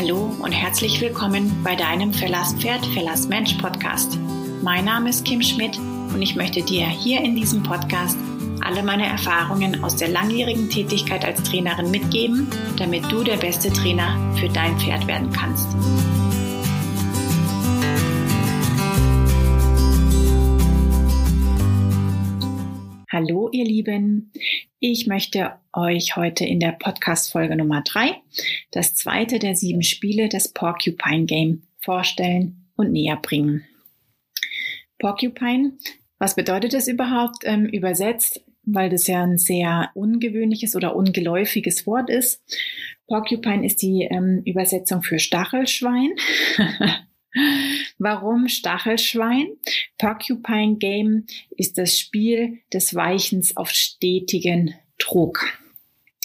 Hallo und herzlich willkommen bei deinem Verlass Pferd, Verlass Mensch Podcast. Mein Name ist Kim Schmidt und ich möchte dir hier in diesem Podcast alle meine Erfahrungen aus der langjährigen Tätigkeit als Trainerin mitgeben, damit du der beste Trainer für dein Pferd werden kannst. Hallo ihr Lieben, ich möchte euch heute in der Podcast-Folge Nummer drei das zweite der sieben Spiele des Porcupine Game vorstellen und näher bringen. Porcupine, was bedeutet das überhaupt ähm, übersetzt? Weil das ja ein sehr ungewöhnliches oder ungeläufiges Wort ist. Porcupine ist die ähm, Übersetzung für Stachelschwein. Warum Stachelschwein? Porcupine Game ist das Spiel des Weichens auf stetigen Druck.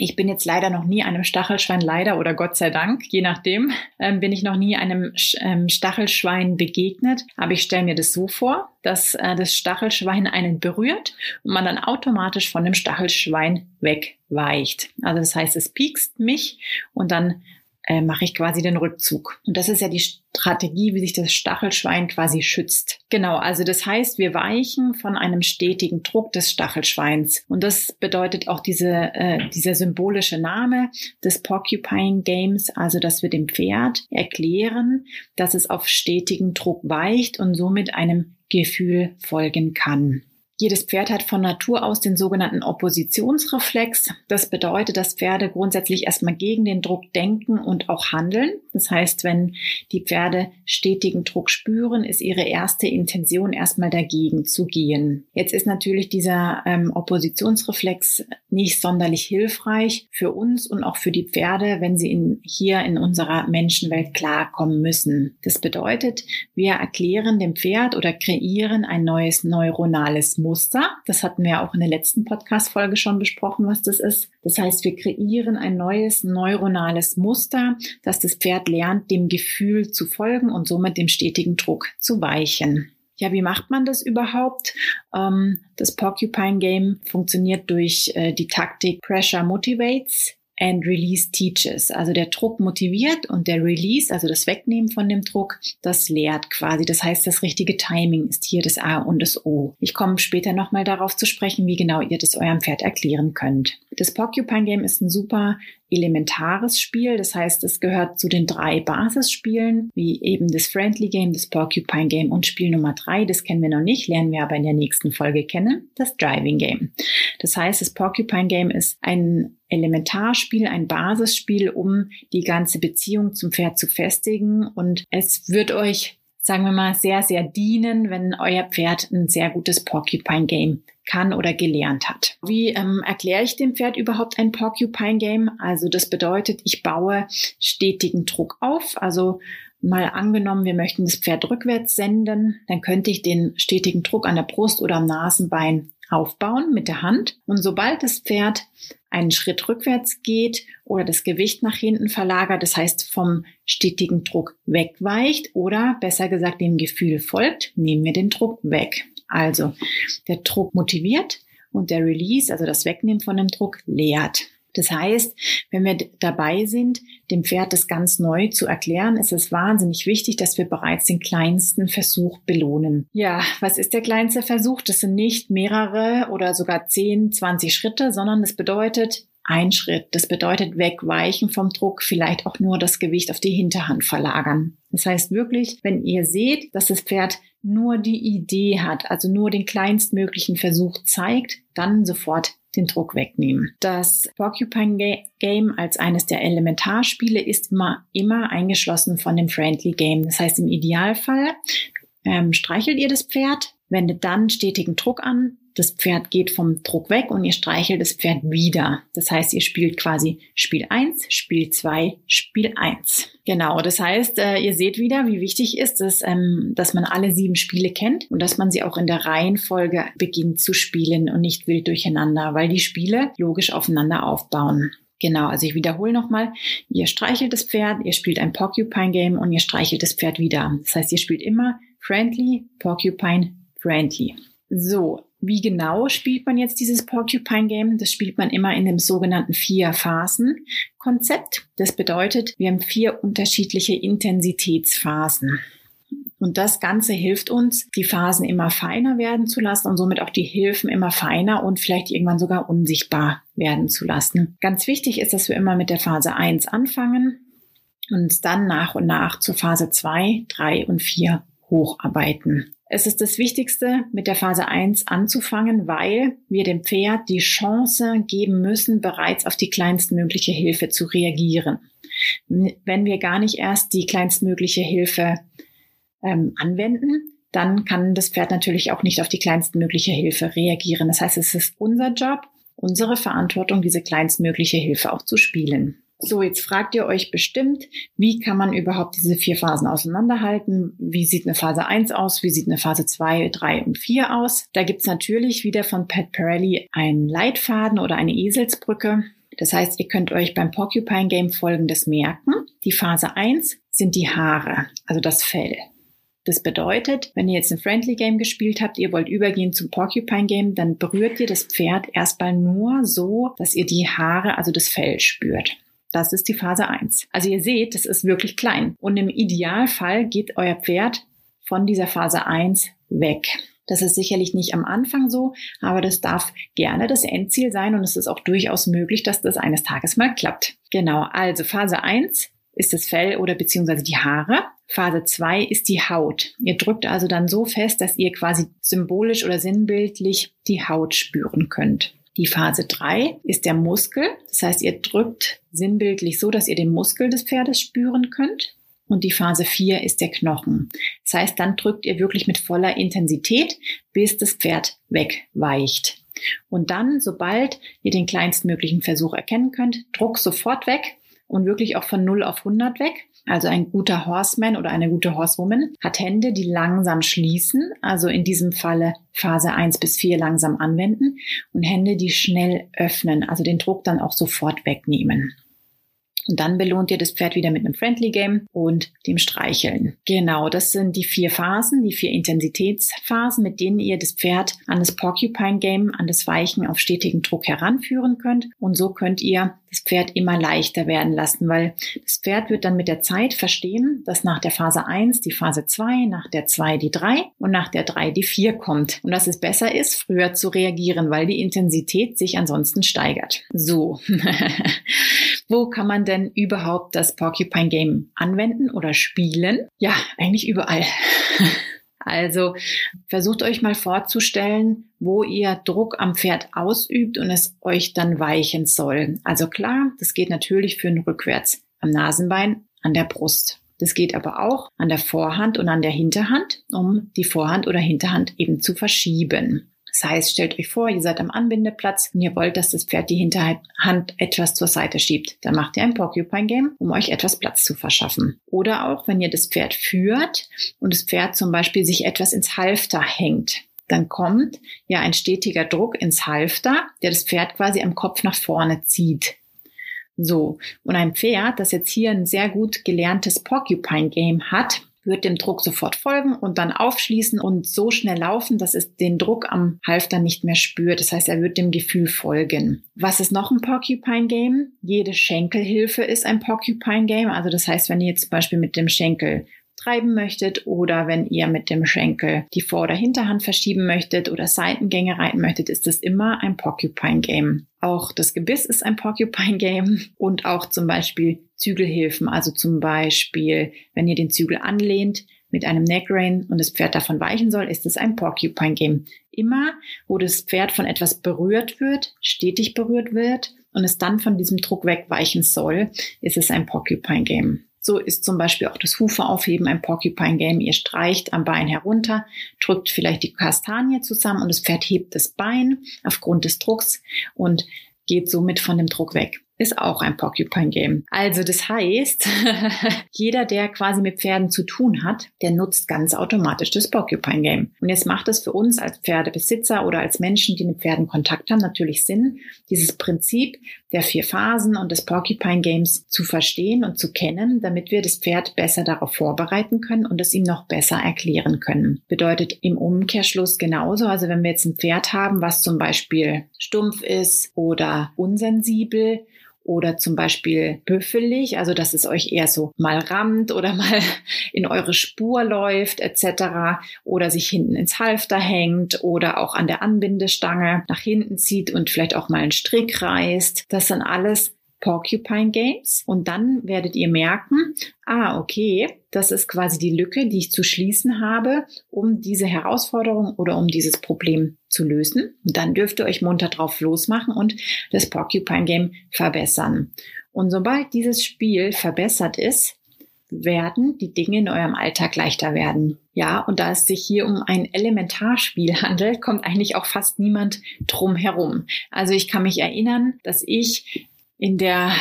Ich bin jetzt leider noch nie einem Stachelschwein, leider oder Gott sei Dank, je nachdem, ähm, bin ich noch nie einem ähm, Stachelschwein begegnet. Aber ich stelle mir das so vor, dass äh, das Stachelschwein einen berührt und man dann automatisch von dem Stachelschwein wegweicht. Also das heißt, es piekst mich und dann äh, mache ich quasi den Rückzug. Und das ist ja die Strategie, wie sich das Stachelschwein quasi schützt. Genau, also das heißt, wir weichen von einem stetigen Druck des Stachelschweins. Und das bedeutet auch diese, äh, dieser symbolische Name des Porcupine Games, also dass wir dem Pferd erklären, dass es auf stetigen Druck weicht und somit einem Gefühl folgen kann. Jedes Pferd hat von Natur aus den sogenannten Oppositionsreflex. Das bedeutet, dass Pferde grundsätzlich erstmal gegen den Druck denken und auch handeln. Das heißt, wenn die Pferde stetigen Druck spüren, ist ihre erste Intention erstmal dagegen zu gehen. Jetzt ist natürlich dieser ähm, Oppositionsreflex nicht sonderlich hilfreich für uns und auch für die Pferde, wenn sie in, hier in unserer Menschenwelt klarkommen müssen. Das bedeutet, wir erklären dem Pferd oder kreieren ein neues neuronales Muster. Das hatten wir auch in der letzten Podcast-Folge schon besprochen, was das ist. Das heißt, wir kreieren ein neues neuronales Muster, dass das Pferd lernt, dem Gefühl zu folgen und somit dem stetigen Druck zu weichen. Ja, wie macht man das überhaupt? Ähm, das Porcupine Game funktioniert durch äh, die Taktik Pressure Motivates and Release Teaches. Also der Druck motiviert und der Release, also das Wegnehmen von dem Druck, das lehrt quasi. Das heißt, das richtige Timing ist hier das A und das O. Ich komme später nochmal darauf zu sprechen, wie genau ihr das eurem Pferd erklären könnt. Das Porcupine Game ist ein super elementares Spiel. Das heißt, es gehört zu den drei Basisspielen, wie eben das Friendly Game, das Porcupine Game und Spiel Nummer drei. Das kennen wir noch nicht, lernen wir aber in der nächsten Folge kennen, das Driving Game. Das heißt, das Porcupine Game ist ein Elementarspiel, ein Basisspiel, um die ganze Beziehung zum Pferd zu festigen. Und es wird euch sagen wir mal, sehr, sehr dienen, wenn euer Pferd ein sehr gutes Porcupine Game kann oder gelernt hat. Wie ähm, erkläre ich dem Pferd überhaupt ein Porcupine Game? Also das bedeutet, ich baue stetigen Druck auf. Also mal angenommen, wir möchten das Pferd rückwärts senden, dann könnte ich den stetigen Druck an der Brust oder am Nasenbein aufbauen mit der Hand. Und sobald das Pferd einen Schritt rückwärts geht oder das Gewicht nach hinten verlagert, das heißt vom stetigen Druck wegweicht oder besser gesagt dem Gefühl folgt, nehmen wir den Druck weg. Also der Druck motiviert und der Release, also das Wegnehmen von dem Druck, lehrt. Das heißt, wenn wir dabei sind, dem Pferd das ganz neu zu erklären, ist es wahnsinnig wichtig, dass wir bereits den kleinsten Versuch belohnen. Ja, was ist der kleinste Versuch? Das sind nicht mehrere oder sogar 10, 20 Schritte, sondern das bedeutet ein Schritt. Das bedeutet wegweichen vom Druck, vielleicht auch nur das Gewicht auf die Hinterhand verlagern. Das heißt wirklich, wenn ihr seht, dass das Pferd nur die Idee hat, also nur den kleinstmöglichen Versuch zeigt, dann sofort den Druck wegnehmen. Das Porcupine Game als eines der Elementarspiele ist immer, immer eingeschlossen von dem Friendly Game. Das heißt, im Idealfall ähm, streichelt ihr das Pferd, wendet dann stetigen Druck an, das Pferd geht vom Druck weg und ihr streichelt das Pferd wieder. Das heißt, ihr spielt quasi Spiel 1, Spiel 2, Spiel 1. Genau, das heißt, äh, ihr seht wieder, wie wichtig ist es, ähm, dass man alle sieben Spiele kennt und dass man sie auch in der Reihenfolge beginnt zu spielen und nicht wild durcheinander, weil die Spiele logisch aufeinander aufbauen. Genau, also ich wiederhole nochmal, ihr streichelt das Pferd, ihr spielt ein Porcupine Game und ihr streichelt das Pferd wieder. Das heißt, ihr spielt immer Friendly, Porcupine, Friendly. So, wie genau spielt man jetzt dieses Porcupine Game? Das spielt man immer in dem sogenannten Vier-Phasen-Konzept. Das bedeutet, wir haben vier unterschiedliche Intensitätsphasen. Und das Ganze hilft uns, die Phasen immer feiner werden zu lassen und somit auch die Hilfen immer feiner und vielleicht irgendwann sogar unsichtbar werden zu lassen. Ganz wichtig ist, dass wir immer mit der Phase 1 anfangen und dann nach und nach zur Phase 2, 3 und 4 hocharbeiten. Es ist das Wichtigste, mit der Phase 1 anzufangen, weil wir dem Pferd die Chance geben müssen, bereits auf die kleinstmögliche Hilfe zu reagieren. Wenn wir gar nicht erst die kleinstmögliche Hilfe ähm, anwenden, dann kann das Pferd natürlich auch nicht auf die kleinstmögliche Hilfe reagieren. Das heißt, es ist unser Job, unsere Verantwortung, diese kleinstmögliche Hilfe auch zu spielen. So, jetzt fragt ihr euch bestimmt, wie kann man überhaupt diese vier Phasen auseinanderhalten? Wie sieht eine Phase 1 aus? Wie sieht eine Phase 2, 3 und 4 aus? Da gibt's natürlich wieder von Pat Pirelli einen Leitfaden oder eine Eselsbrücke. Das heißt, ihr könnt euch beim Porcupine Game folgendes merken. Die Phase 1 sind die Haare, also das Fell. Das bedeutet, wenn ihr jetzt ein Friendly Game gespielt habt, ihr wollt übergehen zum Porcupine Game, dann berührt ihr das Pferd erstmal nur so, dass ihr die Haare, also das Fell spürt. Das ist die Phase 1. Also ihr seht, das ist wirklich klein. Und im Idealfall geht euer Pferd von dieser Phase 1 weg. Das ist sicherlich nicht am Anfang so, aber das darf gerne das Endziel sein und es ist auch durchaus möglich, dass das eines Tages mal klappt. Genau, also Phase 1 ist das Fell oder beziehungsweise die Haare. Phase 2 ist die Haut. Ihr drückt also dann so fest, dass ihr quasi symbolisch oder sinnbildlich die Haut spüren könnt. Die Phase 3 ist der Muskel. Das heißt, ihr drückt sinnbildlich so, dass ihr den Muskel des Pferdes spüren könnt. Und die Phase 4 ist der Knochen. Das heißt, dann drückt ihr wirklich mit voller Intensität, bis das Pferd wegweicht. Und dann, sobald ihr den kleinstmöglichen Versuch erkennen könnt, Druck sofort weg und wirklich auch von 0 auf 100 weg. Also ein guter Horseman oder eine gute Horsewoman hat Hände, die langsam schließen, also in diesem Falle Phase 1 bis 4 langsam anwenden und Hände, die schnell öffnen, also den Druck dann auch sofort wegnehmen. Und dann belohnt ihr das Pferd wieder mit einem Friendly Game und dem Streicheln. Genau, das sind die vier Phasen, die vier Intensitätsphasen, mit denen ihr das Pferd an das Porcupine Game, an das Weichen auf stetigen Druck heranführen könnt. Und so könnt ihr das Pferd immer leichter werden lassen, weil das Pferd wird dann mit der Zeit verstehen, dass nach der Phase 1 die Phase 2, nach der 2 die 3 und nach der 3 die 4 kommt. Und dass es besser ist, früher zu reagieren, weil die Intensität sich ansonsten steigert. So. Wo kann man denn überhaupt das Porcupine Game anwenden oder spielen? Ja, eigentlich überall. Also versucht euch mal vorzustellen, wo ihr Druck am Pferd ausübt und es euch dann weichen soll. Also klar, das geht natürlich für ein Rückwärts am Nasenbein, an der Brust. Das geht aber auch an der Vorhand und an der Hinterhand, um die Vorhand oder Hinterhand eben zu verschieben. Das heißt, stellt euch vor, ihr seid am Anbindeplatz und ihr wollt, dass das Pferd die Hinterhand etwas zur Seite schiebt. Dann macht ihr ein Porcupine Game, um euch etwas Platz zu verschaffen. Oder auch, wenn ihr das Pferd führt und das Pferd zum Beispiel sich etwas ins Halfter hängt, dann kommt ja ein stetiger Druck ins Halfter, der das Pferd quasi am Kopf nach vorne zieht. So. Und ein Pferd, das jetzt hier ein sehr gut gelerntes Porcupine Game hat, wird dem Druck sofort folgen und dann aufschließen und so schnell laufen, dass es den Druck am Halfter nicht mehr spürt. Das heißt, er wird dem Gefühl folgen. Was ist noch ein Porcupine Game? Jede Schenkelhilfe ist ein Porcupine Game. Also das heißt, wenn ihr jetzt zum Beispiel mit dem Schenkel treiben möchtet oder wenn ihr mit dem Schenkel die Vor- oder Hinterhand verschieben möchtet oder Seitengänge reiten möchtet, ist das immer ein Porcupine Game. Auch das Gebiss ist ein Porcupine Game und auch zum Beispiel Zügelhilfen. Also zum Beispiel, wenn ihr den Zügel anlehnt mit einem Neckrein und das Pferd davon weichen soll, ist es ein Porcupine Game. Immer, wo das Pferd von etwas berührt wird, stetig berührt wird und es dann von diesem Druck wegweichen soll, ist es ein Porcupine Game. So ist zum Beispiel auch das Hufe aufheben ein Porcupine Game. Ihr streicht am Bein herunter, drückt vielleicht die Kastanie zusammen und das Pferd hebt das Bein aufgrund des Drucks und geht somit von dem Druck weg. Ist auch ein Porcupine Game. Also das heißt, jeder, der quasi mit Pferden zu tun hat, der nutzt ganz automatisch das Porcupine Game. Und jetzt macht es für uns als Pferdebesitzer oder als Menschen, die mit Pferden Kontakt haben, natürlich Sinn, dieses Prinzip der vier Phasen und des Porcupine Games zu verstehen und zu kennen, damit wir das Pferd besser darauf vorbereiten können und es ihm noch besser erklären können. Bedeutet im Umkehrschluss genauso, also wenn wir jetzt ein Pferd haben, was zum Beispiel stumpf ist oder unsensibel, oder zum Beispiel büffelig, also dass es euch eher so mal rammt oder mal in eure Spur läuft etc. oder sich hinten ins Halfter hängt oder auch an der Anbindestange nach hinten zieht und vielleicht auch mal einen Strick reißt. Das sind alles Porcupine Games und dann werdet ihr merken, ah, okay, das ist quasi die Lücke, die ich zu schließen habe, um diese Herausforderung oder um dieses Problem zu lösen. Und dann dürft ihr euch munter drauf losmachen und das Porcupine Game verbessern. Und sobald dieses Spiel verbessert ist, werden die Dinge in eurem Alltag leichter werden. Ja, und da es sich hier um ein Elementarspiel handelt, kommt eigentlich auch fast niemand drum herum. Also ich kann mich erinnern, dass ich in der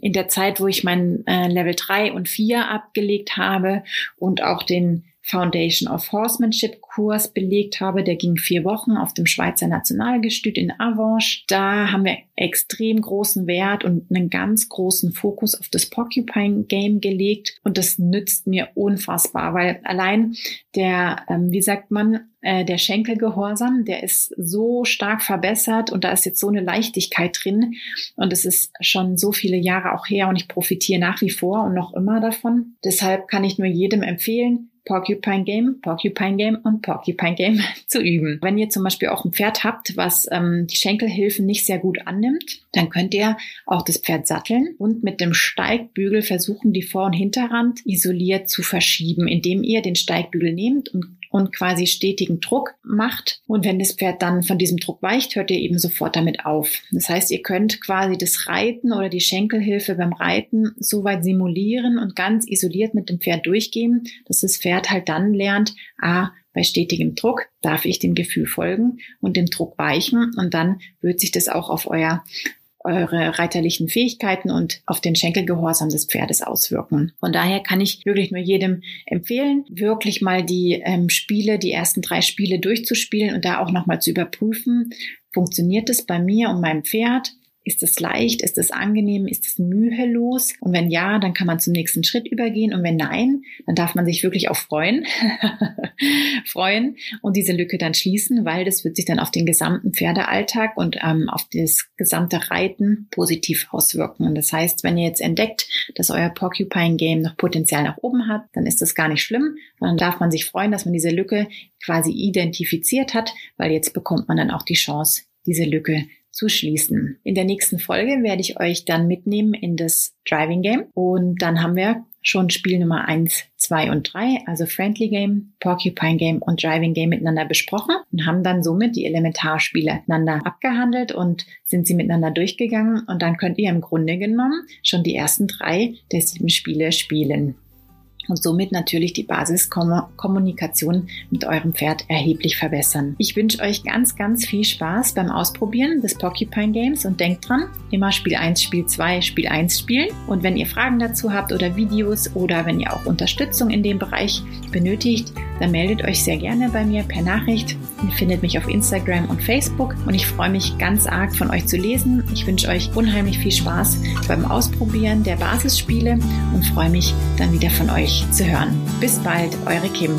in der Zeit, wo ich mein äh, Level 3 und 4 abgelegt habe und auch den Foundation of Horsemanship Kurs belegt habe. Der ging vier Wochen auf dem Schweizer Nationalgestüt in Avanche. Da haben wir extrem großen Wert und einen ganz großen Fokus auf das Porcupine Game gelegt. Und das nützt mir unfassbar, weil allein der, ähm, wie sagt man, äh, der Schenkelgehorsam, der ist so stark verbessert und da ist jetzt so eine Leichtigkeit drin. Und es ist schon so viele Jahre auch her und ich profitiere nach wie vor und noch immer davon. Deshalb kann ich nur jedem empfehlen, Porcupine Game, Porcupine Game und Porcupine Game zu üben. Wenn ihr zum Beispiel auch ein Pferd habt, was ähm, die Schenkelhilfen nicht sehr gut annimmt, dann könnt ihr auch das Pferd satteln und mit dem Steigbügel versuchen, die Vor- und Hinterrand isoliert zu verschieben, indem ihr den Steigbügel nehmt und und quasi stetigen Druck macht. Und wenn das Pferd dann von diesem Druck weicht, hört ihr eben sofort damit auf. Das heißt, ihr könnt quasi das Reiten oder die Schenkelhilfe beim Reiten so weit simulieren und ganz isoliert mit dem Pferd durchgehen, dass das Pferd halt dann lernt, ah, bei stetigem Druck darf ich dem Gefühl folgen und dem Druck weichen und dann wird sich das auch auf euer eure reiterlichen Fähigkeiten und auf den Schenkelgehorsam des Pferdes auswirken. Von daher kann ich wirklich nur jedem empfehlen, wirklich mal die ähm, Spiele, die ersten drei Spiele durchzuspielen und da auch nochmal zu überprüfen, funktioniert es bei mir und meinem Pferd? Ist es leicht? Ist es angenehm? Ist es mühelos? Und wenn ja, dann kann man zum nächsten Schritt übergehen. Und wenn nein, dann darf man sich wirklich auch freuen, freuen und diese Lücke dann schließen, weil das wird sich dann auf den gesamten Pferdealltag und ähm, auf das gesamte Reiten positiv auswirken. Und das heißt, wenn ihr jetzt entdeckt, dass euer Porcupine Game noch Potenzial nach oben hat, dann ist das gar nicht schlimm, sondern darf man sich freuen, dass man diese Lücke quasi identifiziert hat, weil jetzt bekommt man dann auch die Chance, diese Lücke zu schließen. In der nächsten Folge werde ich euch dann mitnehmen in das Driving Game. Und dann haben wir schon Spiel Nummer eins, zwei und drei, also Friendly Game, Porcupine Game und Driving Game miteinander besprochen und haben dann somit die Elementarspiele miteinander abgehandelt und sind sie miteinander durchgegangen. Und dann könnt ihr im Grunde genommen schon die ersten drei der sieben Spiele spielen und somit natürlich die Basiskommunikation mit eurem Pferd erheblich verbessern. Ich wünsche euch ganz, ganz viel Spaß beim Ausprobieren des Porcupine Games und denkt dran, immer Spiel 1, Spiel 2, Spiel 1 spielen. Und wenn ihr Fragen dazu habt oder Videos oder wenn ihr auch Unterstützung in dem Bereich benötigt, dann meldet euch sehr gerne bei mir per Nachricht. Ihr findet mich auf Instagram und Facebook und ich freue mich ganz arg von euch zu lesen. Ich wünsche euch unheimlich viel Spaß beim Ausprobieren der Basisspiele und freue mich dann wieder von euch zu hören. Bis bald, eure Kim.